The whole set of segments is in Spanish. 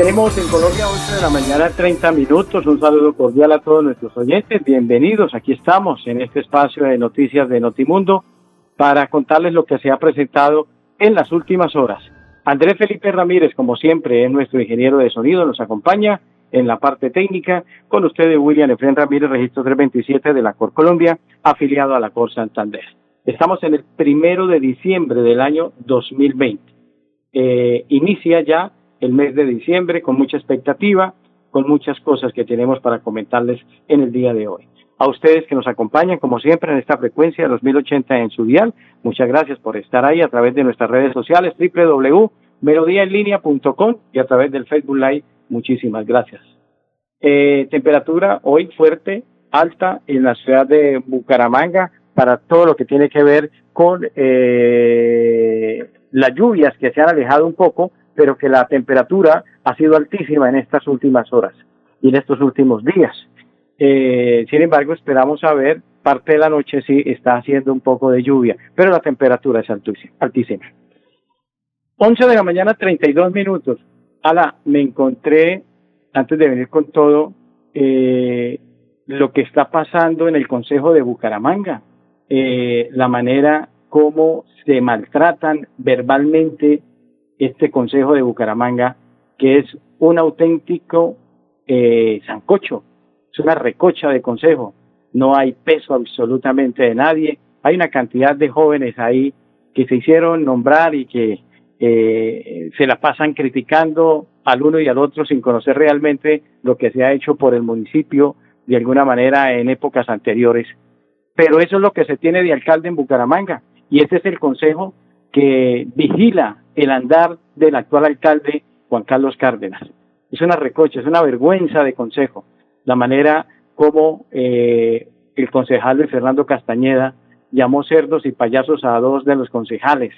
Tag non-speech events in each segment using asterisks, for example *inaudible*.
Tenemos en Colombia 11 de la mañana 30 minutos. Un saludo cordial a todos nuestros oyentes. Bienvenidos. Aquí estamos en este espacio de noticias de Notimundo para contarles lo que se ha presentado en las últimas horas. Andrés Felipe Ramírez, como siempre, es nuestro ingeniero de sonido, nos acompaña en la parte técnica. Con ustedes, William Efren Ramírez, registro 327 de la Cor Colombia, afiliado a la Cor Santander. Estamos en el primero de diciembre del año 2020. Eh, inicia ya el mes de diciembre con mucha expectativa, con muchas cosas que tenemos para comentarles en el día de hoy. A ustedes que nos acompañan, como siempre, en esta frecuencia de los 1080 en su dial, muchas gracias por estar ahí a través de nuestras redes sociales, www.melodiaenlinea.com y a través del Facebook Live. Muchísimas gracias. Eh, temperatura hoy fuerte, alta en la ciudad de Bucaramanga para todo lo que tiene que ver con eh, las lluvias que se han alejado un poco pero que la temperatura ha sido altísima en estas últimas horas y en estos últimos días. Eh, sin embargo, esperamos a ver, parte de la noche sí está haciendo un poco de lluvia, pero la temperatura es altísima. 11 de la mañana, 32 minutos. Ala, me encontré, antes de venir con todo, eh, lo que está pasando en el Consejo de Bucaramanga, eh, la manera como se maltratan verbalmente este Consejo de Bucaramanga, que es un auténtico eh, sancocho, es una recocha de consejo, no hay peso absolutamente de nadie, hay una cantidad de jóvenes ahí que se hicieron nombrar y que eh, se la pasan criticando al uno y al otro sin conocer realmente lo que se ha hecho por el municipio de alguna manera en épocas anteriores. Pero eso es lo que se tiene de alcalde en Bucaramanga y este es el consejo que vigila el andar del actual alcalde Juan Carlos Cárdenas. Es una recocha, es una vergüenza de consejo la manera como eh, el concejal Fernando Castañeda llamó cerdos y payasos a dos de los concejales.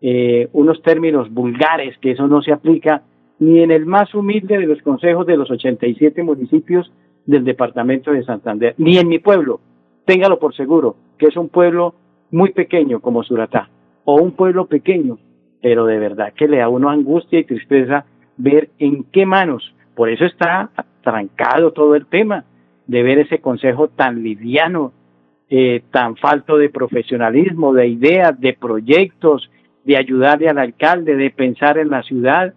Eh, unos términos vulgares que eso no se aplica ni en el más humilde de los consejos de los 87 municipios del departamento de Santander, ni en mi pueblo. Téngalo por seguro, que es un pueblo muy pequeño como Suratá, o un pueblo pequeño pero de verdad que le da uno angustia y tristeza ver en qué manos. Por eso está trancado todo el tema de ver ese consejo tan liviano, eh, tan falto de profesionalismo, de ideas, de proyectos, de ayudarle al alcalde, de pensar en la ciudad.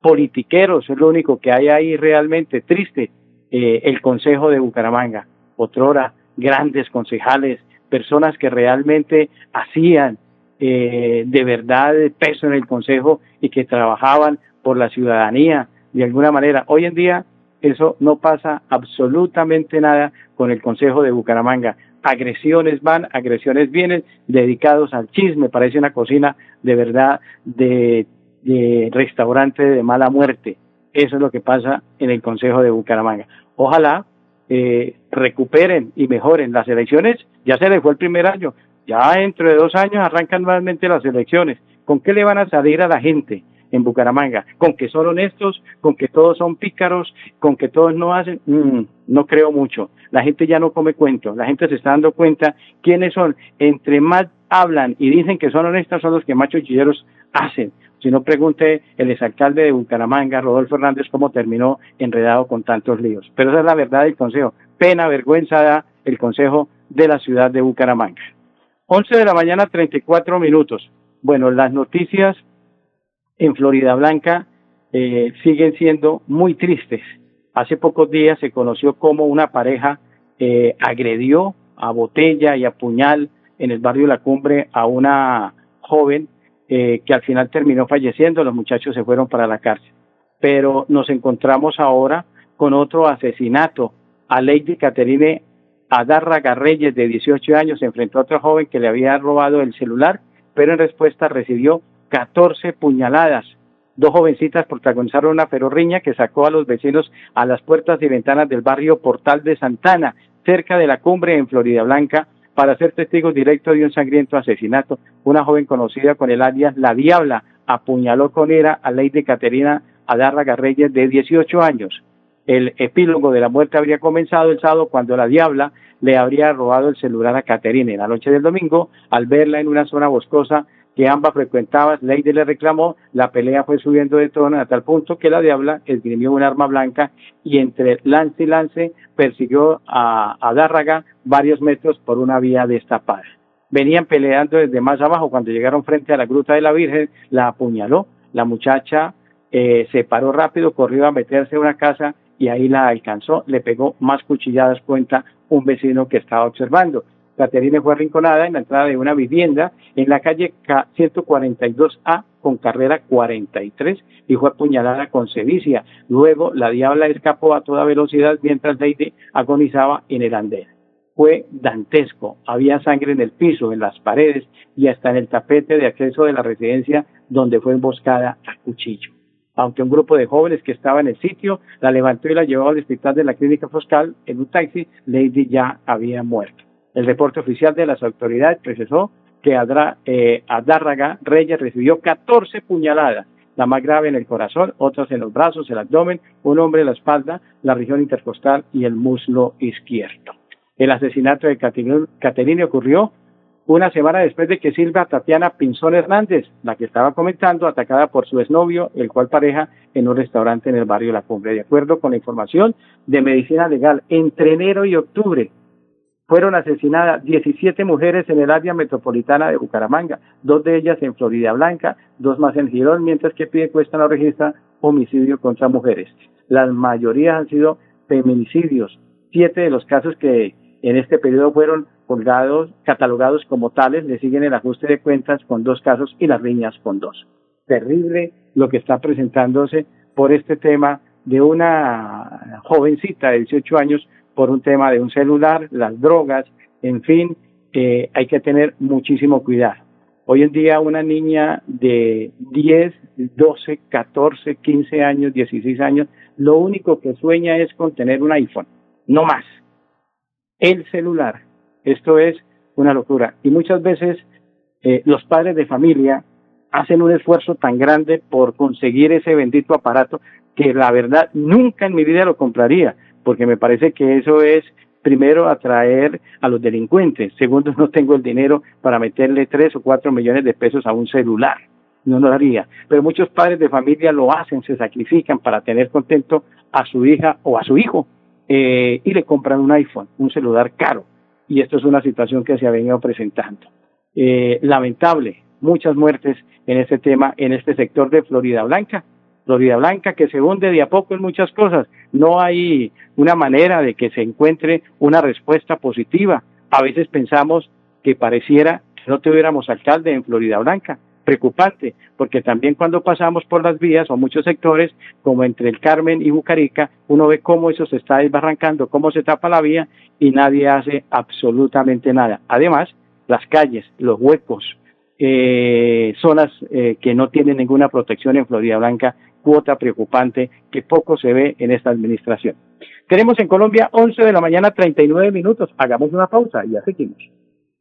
Politiqueros es lo único que hay ahí realmente triste. Eh, el consejo de Bucaramanga, otrora grandes concejales, personas que realmente hacían eh, de verdad peso en el Consejo y que trabajaban por la ciudadanía de alguna manera. Hoy en día eso no pasa absolutamente nada con el Consejo de Bucaramanga. Agresiones van, agresiones vienen, dedicados al chisme, parece una cocina de verdad de, de restaurante de mala muerte. Eso es lo que pasa en el Consejo de Bucaramanga. Ojalá eh, recuperen y mejoren las elecciones. Ya se les fue el primer año, ya dentro de dos años arrancan nuevamente las elecciones. ¿Con qué le van a salir a la gente en Bucaramanga? ¿Con que son honestos? ¿Con que todos son pícaros? ¿Con que todos no hacen? Mm, no creo mucho. La gente ya no come cuento. La gente se está dando cuenta quiénes son. Entre más hablan y dicen que son honestos son los que machos chilleros hacen. Si no, pregunte el exalcalde de Bucaramanga, Rodolfo Hernández, cómo terminó enredado con tantos líos. Pero esa es la verdad del Consejo. Pena, vergüenza da el Consejo de la ciudad de Bucaramanga. 11 de la mañana, 34 minutos. Bueno, las noticias en Florida Blanca eh, siguen siendo muy tristes. Hace pocos días se conoció cómo una pareja eh, agredió a botella y a puñal en el barrio La Cumbre a una joven eh, que al final terminó falleciendo. Los muchachos se fueron para la cárcel. Pero nos encontramos ahora con otro asesinato a Lady Caterine Adarraga Reyes, de 18 años, se enfrentó a otro joven que le había robado el celular, pero en respuesta recibió 14 puñaladas Dos jovencitas protagonizaron una ferorriña que sacó a los vecinos a las puertas y ventanas del barrio Portal de Santana, cerca de la cumbre en Florida Blanca, para ser testigos directos de un sangriento asesinato. Una joven conocida con el alias La Diabla apuñaló con ira a Lady Caterina Adárraga Reyes de 18 años. El epílogo de la muerte habría comenzado el sábado cuando la Diabla le habría robado el celular a Caterina. En la noche del domingo al verla en una zona boscosa que ambas frecuentaban, Lady le reclamó, la pelea fue subiendo de tono a tal punto que la diabla esgrimió un arma blanca y entre lance y lance persiguió a, a Dárraga varios metros por una vía destapada. Venían peleando desde más abajo, cuando llegaron frente a la gruta de la Virgen, la apuñaló, la muchacha eh, se paró rápido, corrió a meterse en una casa y ahí la alcanzó, le pegó más cuchilladas, cuenta un vecino que estaba observando. Caterina fue arrinconada en la entrada de una vivienda en la calle 142A con carrera 43 y fue apuñalada con sevicia. Luego la diabla escapó a toda velocidad mientras Lady agonizaba en el andén. Fue dantesco. Había sangre en el piso, en las paredes y hasta en el tapete de acceso de la residencia donde fue emboscada a cuchillo. Aunque un grupo de jóvenes que estaba en el sitio la levantó y la llevó al hospital de la clínica Foscal en un taxi, Lady ya había muerto. El reporte oficial de las autoridades precisó que Adra, eh, Adárraga Reyes recibió 14 puñaladas, la más grave en el corazón, otras en los brazos, el abdomen, un hombre en la espalda, la región intercostal y el muslo izquierdo. El asesinato de Caterina ocurrió una semana después de que Silvia Tatiana Pinzón Hernández, la que estaba comentando, atacada por su exnovio, el cual pareja en un restaurante en el barrio La Cumbre. De acuerdo con la información de Medicina Legal, entre enero y octubre fueron asesinadas 17 mujeres en el área metropolitana de Bucaramanga, dos de ellas en Florida Blanca, dos más en Girón, mientras que pide cuesta no registra homicidio contra mujeres. La mayoría han sido feminicidios. Siete de los casos que en este periodo fueron colgados, catalogados como tales, le siguen el ajuste de cuentas con dos casos y las riñas con dos. Terrible lo que está presentándose por este tema de una jovencita de 18 años por un tema de un celular, las drogas, en fin, eh, hay que tener muchísimo cuidado. Hoy en día una niña de 10, 12, 14, 15 años, 16 años, lo único que sueña es con tener un iPhone, no más. El celular. Esto es una locura. Y muchas veces eh, los padres de familia hacen un esfuerzo tan grande por conseguir ese bendito aparato que la verdad nunca en mi vida lo compraría porque me parece que eso es primero atraer a los delincuentes, segundo *laughs* no tengo el dinero para meterle tres o cuatro millones de pesos a un celular, no lo haría, pero muchos padres de familia lo hacen, se sacrifican para tener contento a su hija o a su hijo eh, y le compran un iPhone, un celular caro, y esto es una situación que se ha venido presentando. Eh, lamentable, muchas muertes en este tema, en este sector de Florida Blanca, Florida Blanca, que se hunde de a poco en muchas cosas. No hay una manera de que se encuentre una respuesta positiva. A veces pensamos que pareciera que no tuviéramos alcalde en Florida Blanca. Preocupante, porque también cuando pasamos por las vías o muchos sectores, como entre el Carmen y Bucarica, uno ve cómo eso se está desbarrancando, cómo se tapa la vía y nadie hace absolutamente nada. Además, las calles, los huecos, eh, zonas eh, que no tienen ninguna protección en Florida Blanca cuota preocupante que poco se ve en esta administración. Tenemos en Colombia 11 de la mañana 39 minutos. Hagamos una pausa y ya seguimos.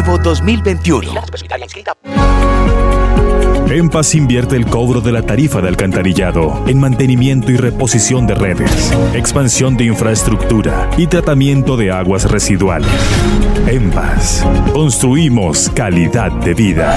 Nuevo 2021. En Paz invierte el cobro de la tarifa de alcantarillado en mantenimiento y reposición de redes, expansión de infraestructura y tratamiento de aguas residuales. En Paz, construimos calidad de vida.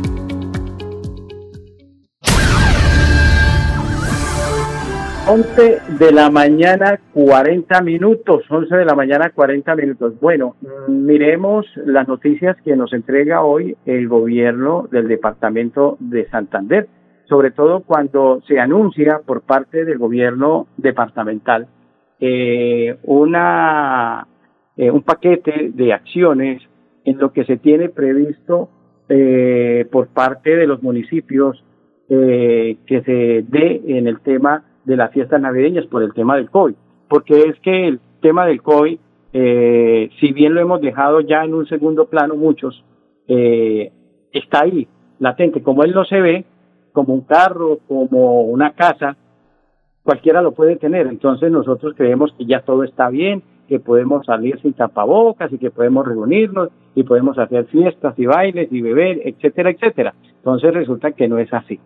11 de la mañana 40 minutos, 11 de la mañana 40 minutos. Bueno, miremos las noticias que nos entrega hoy el gobierno del departamento de Santander, sobre todo cuando se anuncia por parte del gobierno departamental eh, una eh, un paquete de acciones en lo que se tiene previsto eh, por parte de los municipios eh, que se dé en el tema de las fiestas navideñas por el tema del COVID, porque es que el tema del COVID, eh, si bien lo hemos dejado ya en un segundo plano muchos, eh, está ahí, latente, como él no se ve, como un carro, como una casa, cualquiera lo puede tener, entonces nosotros creemos que ya todo está bien, que podemos salir sin tapabocas y que podemos reunirnos y podemos hacer fiestas y bailes y beber, etcétera, etcétera. Entonces resulta que no es así.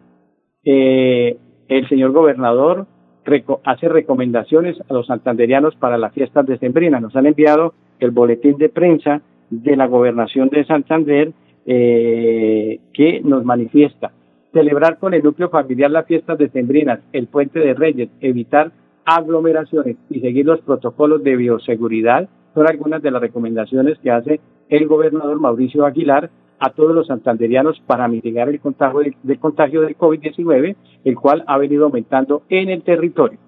Eh, el señor gobernador hace recomendaciones a los santanderianos para las fiestas decembrinas. Nos han enviado el boletín de prensa de la gobernación de Santander eh, que nos manifiesta celebrar con el núcleo familiar las fiestas decembrinas, el puente de Reyes, evitar aglomeraciones y seguir los protocolos de bioseguridad son algunas de las recomendaciones que hace el gobernador Mauricio Aguilar a todos los santanderianos para mitigar el contagio, del contagio del COVID-19, el cual ha venido aumentando en el territorio.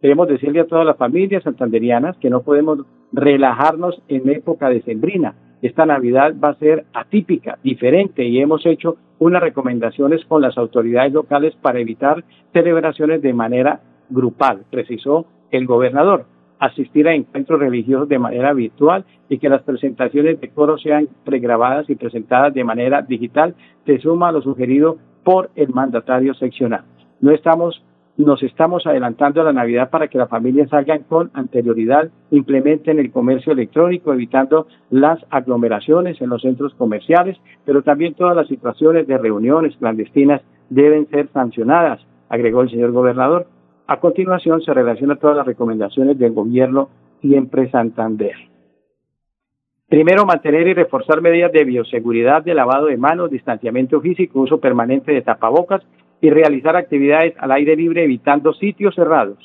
Queremos decirle a todas las familias santanderianas que no podemos relajarnos en época decembrina. Esta Navidad va a ser atípica, diferente y hemos hecho unas recomendaciones con las autoridades locales para evitar celebraciones de manera grupal, precisó el gobernador asistir a encuentros religiosos de manera virtual y que las presentaciones de coro sean pregrabadas y presentadas de manera digital, se suma a lo sugerido por el mandatario seccional. No estamos nos estamos adelantando a la Navidad para que las familias salgan con anterioridad, implementen el comercio electrónico, evitando las aglomeraciones en los centros comerciales, pero también todas las situaciones de reuniones clandestinas deben ser sancionadas, agregó el señor gobernador. A continuación se relaciona todas las recomendaciones del gobierno Siempre Santander. Primero, mantener y reforzar medidas de bioseguridad, de lavado de manos, distanciamiento físico, uso permanente de tapabocas y realizar actividades al aire libre evitando sitios cerrados.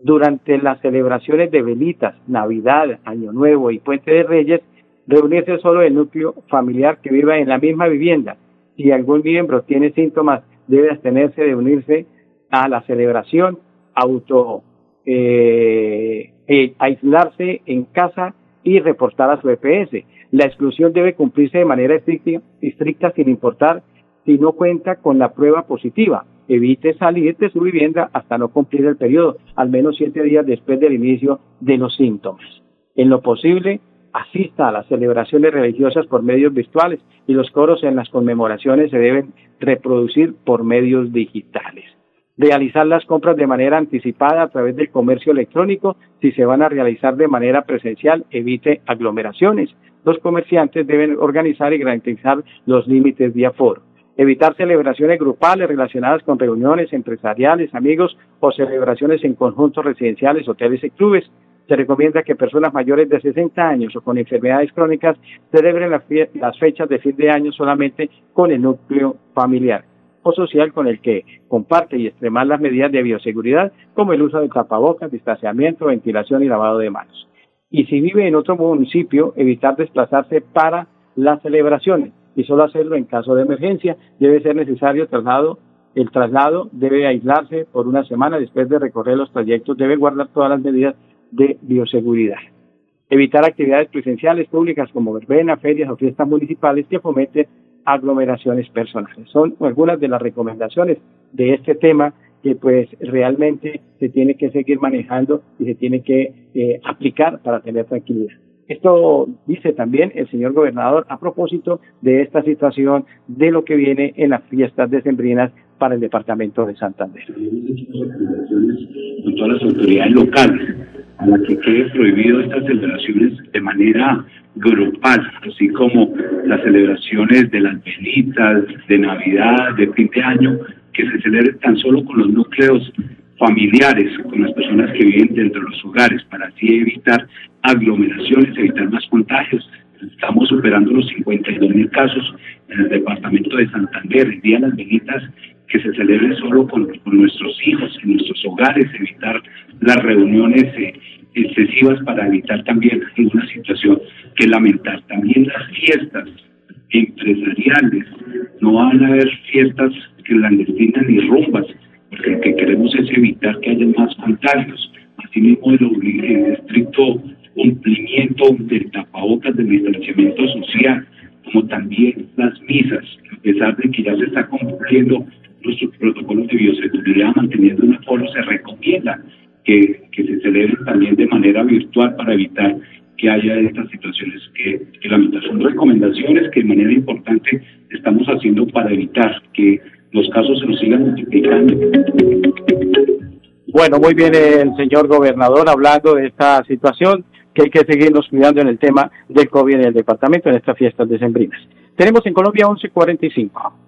Durante las celebraciones de velitas, Navidad, Año Nuevo y Puente de Reyes, reunirse solo el núcleo familiar que viva en la misma vivienda. Si algún miembro tiene síntomas, debe abstenerse de unirse a la celebración auto eh, eh, aislarse en casa y reportar a su EPS. La exclusión debe cumplirse de manera estricta, estricta sin importar si no cuenta con la prueba positiva. Evite salir de su vivienda hasta no cumplir el periodo, al menos siete días después del inicio de los síntomas. En lo posible, asista a las celebraciones religiosas por medios virtuales y los coros en las conmemoraciones se deben reproducir por medios digitales realizar las compras de manera anticipada a través del comercio electrónico. Si se van a realizar de manera presencial, evite aglomeraciones. Los comerciantes deben organizar y garantizar los límites de aforo. Evitar celebraciones grupales relacionadas con reuniones empresariales, amigos o celebraciones en conjuntos residenciales, hoteles y clubes. Se recomienda que personas mayores de 60 años o con enfermedades crónicas celebren las fechas de fin de año solamente con el núcleo familiar social con el que comparte y extremar las medidas de bioseguridad como el uso de tapabocas, distanciamiento, ventilación y lavado de manos. Y si vive en otro municipio, evitar desplazarse para las celebraciones y solo hacerlo en caso de emergencia. Debe ser necesario traslado. El traslado debe aislarse por una semana después de recorrer los trayectos. Debe guardar todas las medidas de bioseguridad. Evitar actividades presenciales públicas como verbenas, ferias o fiestas municipales que fomenten aglomeraciones personales. Son algunas de las recomendaciones de este tema que pues realmente se tiene que seguir manejando y se tiene que eh, aplicar para tener tranquilidad. Esto dice también el señor gobernador a propósito de esta situación de lo que viene en las fiestas decembrinas para el departamento de Santander. Con todas las autoridades locales a la que quede prohibido estas celebraciones de manera grupal, así como las celebraciones de las velitas, de Navidad, de fin de año, que se celebren tan solo con los núcleos familiares, con las personas que viven dentro de los hogares, para así evitar aglomeraciones, evitar más contagios. Estamos superando los 52 mil casos en el departamento de Santander. El Día de las Velitas que se celebre solo con, nuestros hijos, en nuestros hogares, evitar las reuniones eh, excesivas para evitar también una situación que lamentar. También las fiestas empresariales, no van a haber fiestas clandestinas ni rumbas, porque lo que queremos es evitar que haya más contagios. Asimismo, el, el estricto cumplimiento del tapabocas del distanciamiento social, como también las misas, a pesar de que ya se está cumpliendo nuestros protocolos de bioseguridad manteniendo un aforo, se recomienda que, que se celebren también de manera virtual para evitar que haya estas situaciones que, que. Son recomendaciones que de manera importante estamos haciendo para evitar que los casos se nos sigan multiplicando. Bueno, muy bien el señor gobernador hablando de esta situación que hay que seguirnos cuidando en el tema del COVID en el departamento en estas fiestas decembrinas. Tenemos en Colombia 1145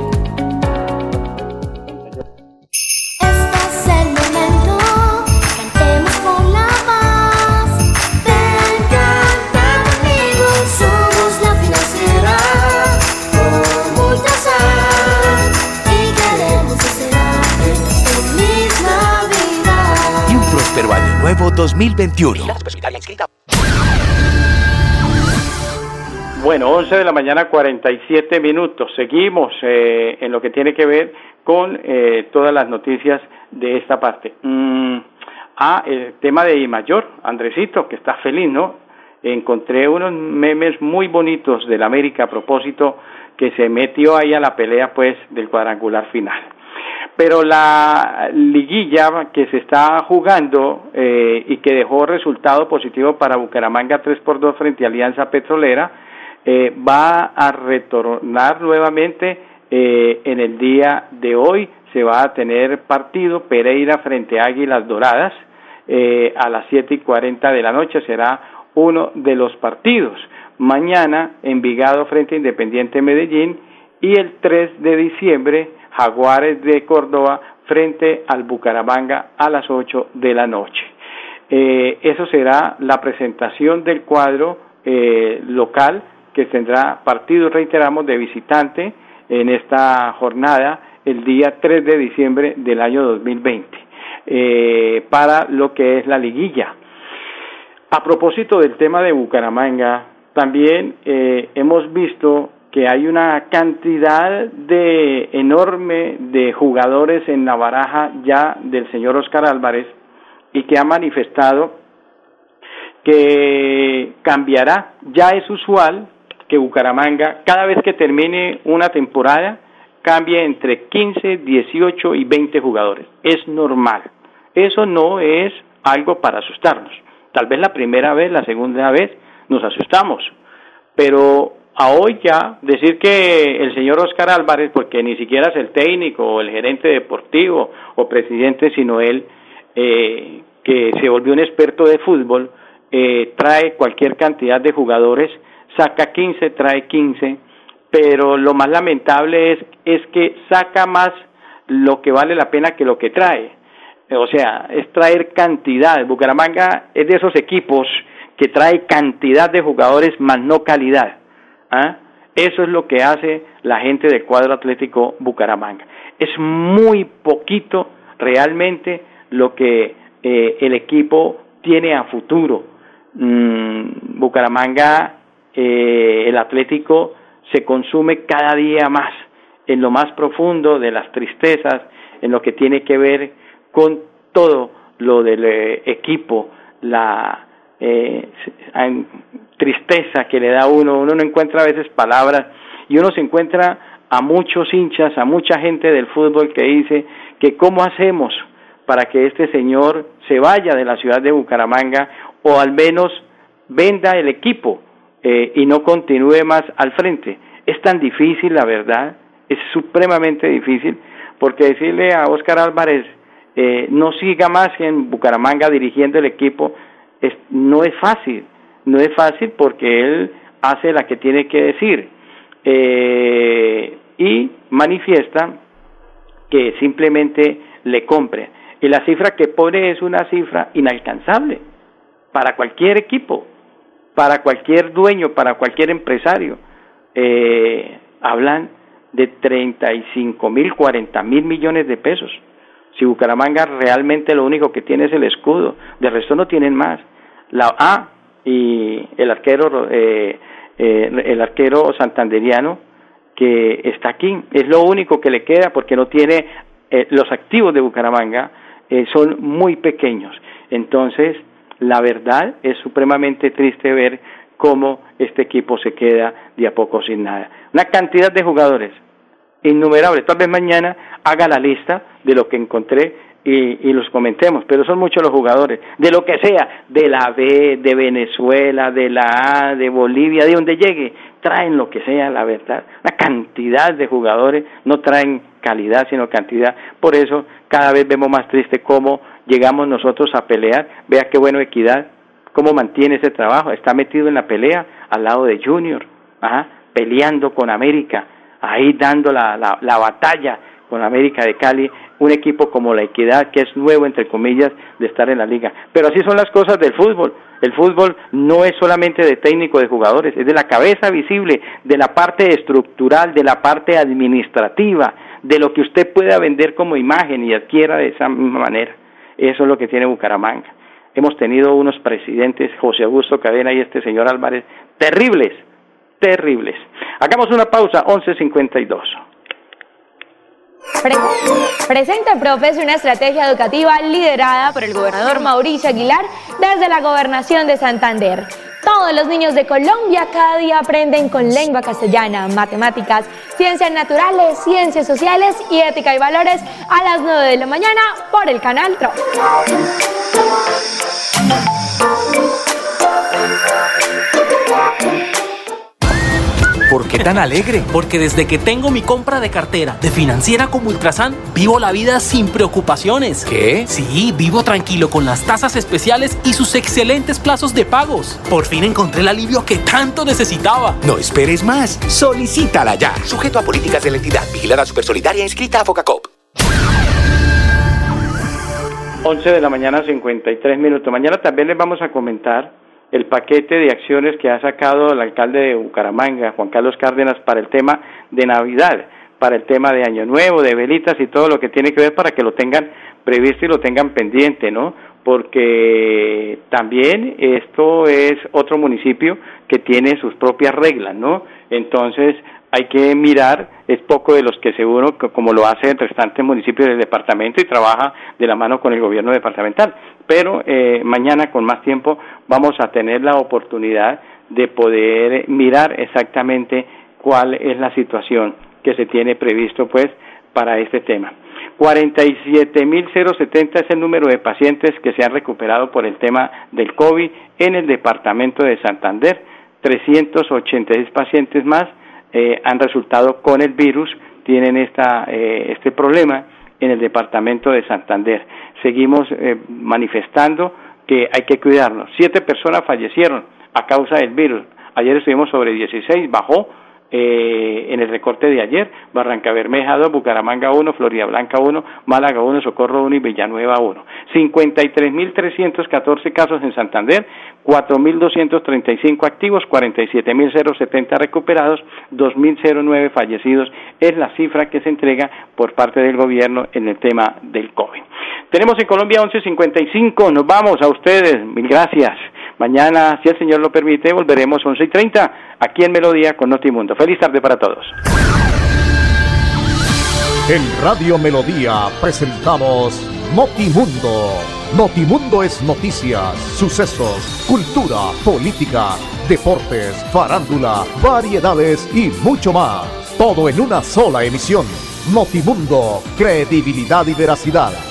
2021. Bueno, 11 de la mañana 47 minutos. Seguimos eh, en lo que tiene que ver con eh, todas las noticias de esta parte. Mm, ah, el tema de I mayor, Andresito, que está feliz, ¿no? Encontré unos memes muy bonitos del América a propósito que se metió ahí a la pelea pues del cuadrangular final pero la liguilla que se está jugando eh, y que dejó resultado positivo para Bucaramanga 3 por 2 frente a Alianza Petrolera eh, va a retornar nuevamente eh, en el día de hoy. Se va a tener partido Pereira frente a Águilas Doradas a las siete y cuarenta de la noche. Será uno de los partidos. Mañana Envigado frente a Independiente Medellín y el 3 de diciembre Jaguares de Córdoba frente al Bucaramanga a las 8 de la noche. Eh, eso será la presentación del cuadro eh, local que tendrá partido, reiteramos, de visitante en esta jornada el día 3 de diciembre del año 2020 eh, para lo que es la liguilla. A propósito del tema de Bucaramanga, también hemos visto que hay una cantidad de enorme de jugadores en la baraja ya del señor Oscar Álvarez y que ha manifestado que cambiará, ya es usual que Bucaramanga cada vez que termine una temporada cambie entre 15, 18 y 20 jugadores. Es normal. Eso no es algo para asustarnos. Tal vez la primera vez, la segunda vez nos asustamos, pero a hoy ya decir que el señor Oscar Álvarez, porque ni siquiera es el técnico o el gerente deportivo o presidente, sino él, eh, que se volvió un experto de fútbol, eh, trae cualquier cantidad de jugadores, saca 15, trae 15, pero lo más lamentable es, es que saca más lo que vale la pena que lo que trae. O sea, es traer cantidad. Bucaramanga es de esos equipos que trae cantidad de jugadores más no calidad. ¿Ah? Eso es lo que hace la gente del cuadro atlético Bucaramanga. Es muy poquito realmente lo que eh, el equipo tiene a futuro. Mm, Bucaramanga, eh, el Atlético, se consume cada día más en lo más profundo de las tristezas, en lo que tiene que ver con todo lo del eh, equipo, la eh, tristeza que le da uno, uno no encuentra a veces palabras y uno se encuentra a muchos hinchas, a mucha gente del fútbol que dice que cómo hacemos para que este señor se vaya de la ciudad de Bucaramanga o al menos venda el equipo eh, y no continúe más al frente. Es tan difícil, la verdad, es supremamente difícil, porque decirle a Óscar Álvarez, eh, no siga más en Bucaramanga dirigiendo el equipo, es, no es fácil, no es fácil porque él hace la que tiene que decir eh, y manifiesta que simplemente le compre. Y la cifra que pone es una cifra inalcanzable para cualquier equipo, para cualquier dueño, para cualquier empresario. Eh, hablan de 35 mil, 40 mil millones de pesos. Si Bucaramanga realmente lo único que tiene es el escudo, de resto no tienen más. La A y el arquero, eh, eh, el arquero santanderiano que está aquí, es lo único que le queda porque no tiene eh, los activos de Bucaramanga son muy pequeños. Entonces, la verdad es supremamente triste ver cómo este equipo se queda de a poco sin nada. Una cantidad de jugadores innumerables. Tal vez mañana haga la lista de lo que encontré y, y, los comentemos, pero son muchos los jugadores, de lo que sea, de la B, de Venezuela, de la A, de Bolivia, de donde llegue, traen lo que sea, la verdad. Una cantidad de jugadores no traen calidad, sino cantidad. Por eso cada vez vemos más triste cómo llegamos nosotros a pelear. Vea qué bueno Equidad, cómo mantiene ese trabajo. Está metido en la pelea al lado de Junior, peleando con América, ahí dando la, la, la batalla con América de Cali, un equipo como la Equidad, que es nuevo, entre comillas, de estar en la liga. Pero así son las cosas del fútbol. El fútbol no es solamente de técnico de jugadores, es de la cabeza visible, de la parte estructural, de la parte administrativa, de lo que usted pueda vender como imagen y adquiera de esa misma manera. Eso es lo que tiene Bucaramanga. Hemos tenido unos presidentes, José Augusto Cadena y este señor Álvarez, terribles, terribles. Hagamos una pausa, 11.52. Pre Presenta Profes una estrategia educativa liderada por el gobernador Mauricio Aguilar desde la gobernación de Santander. Todos los niños de Colombia cada día aprenden con lengua castellana, matemáticas, ciencias naturales, ciencias sociales y ética y valores a las 9 de la mañana por el canal TRO. ¿Por qué tan alegre? Porque desde que tengo mi compra de cartera de financiera como Ultrasan, vivo la vida sin preocupaciones. ¿Qué? Sí, vivo tranquilo con las tasas especiales y sus excelentes plazos de pagos. Por fin encontré el alivio que tanto necesitaba. No esperes más. Solicítala ya. Sujeto a políticas de la entidad. Vigilada Supersolidaria inscrita a Focacop. 11 de la mañana, 53 minutos. Mañana también les vamos a comentar el paquete de acciones que ha sacado el alcalde de Bucaramanga, Juan Carlos Cárdenas, para el tema de Navidad, para el tema de Año Nuevo, de velitas y todo lo que tiene que ver para que lo tengan previsto y lo tengan pendiente, ¿no? Porque también esto es otro municipio que tiene sus propias reglas, ¿no? Entonces hay que mirar, es poco de los que seguro, como lo hace el restante municipio del departamento y trabaja de la mano con el gobierno departamental. Pero eh, mañana, con más tiempo, vamos a tener la oportunidad de poder mirar exactamente cuál es la situación que se tiene previsto, pues, para este tema. 47.070 es el número de pacientes que se han recuperado por el tema del COVID en el departamento de Santander. 386 pacientes más eh, han resultado con el virus, tienen esta, eh, este problema en el departamento de Santander. Seguimos eh, manifestando que hay que cuidarnos. Siete personas fallecieron a causa del virus. Ayer estuvimos sobre 16, bajó eh, en el recorte de ayer, Barranca Bermeja 2, Bucaramanga 1, Florida Blanca 1, Málaga 1, Socorro 1 y Villanueva 1. 53.314 casos en Santander, 4.235 activos, 47.070 recuperados, 2.009 fallecidos. Es la cifra que se entrega por parte del gobierno en el tema del COVID. Tenemos en Colombia 11.55, nos vamos a ustedes, mil gracias. Mañana, si el Señor lo permite, volveremos 11 y 30 aquí en Melodía con Notimundo. Feliz tarde para todos. En Radio Melodía presentamos Notimundo. Notimundo es noticias, sucesos, cultura, política, deportes, farándula, variedades y mucho más. Todo en una sola emisión. Notimundo, credibilidad y veracidad.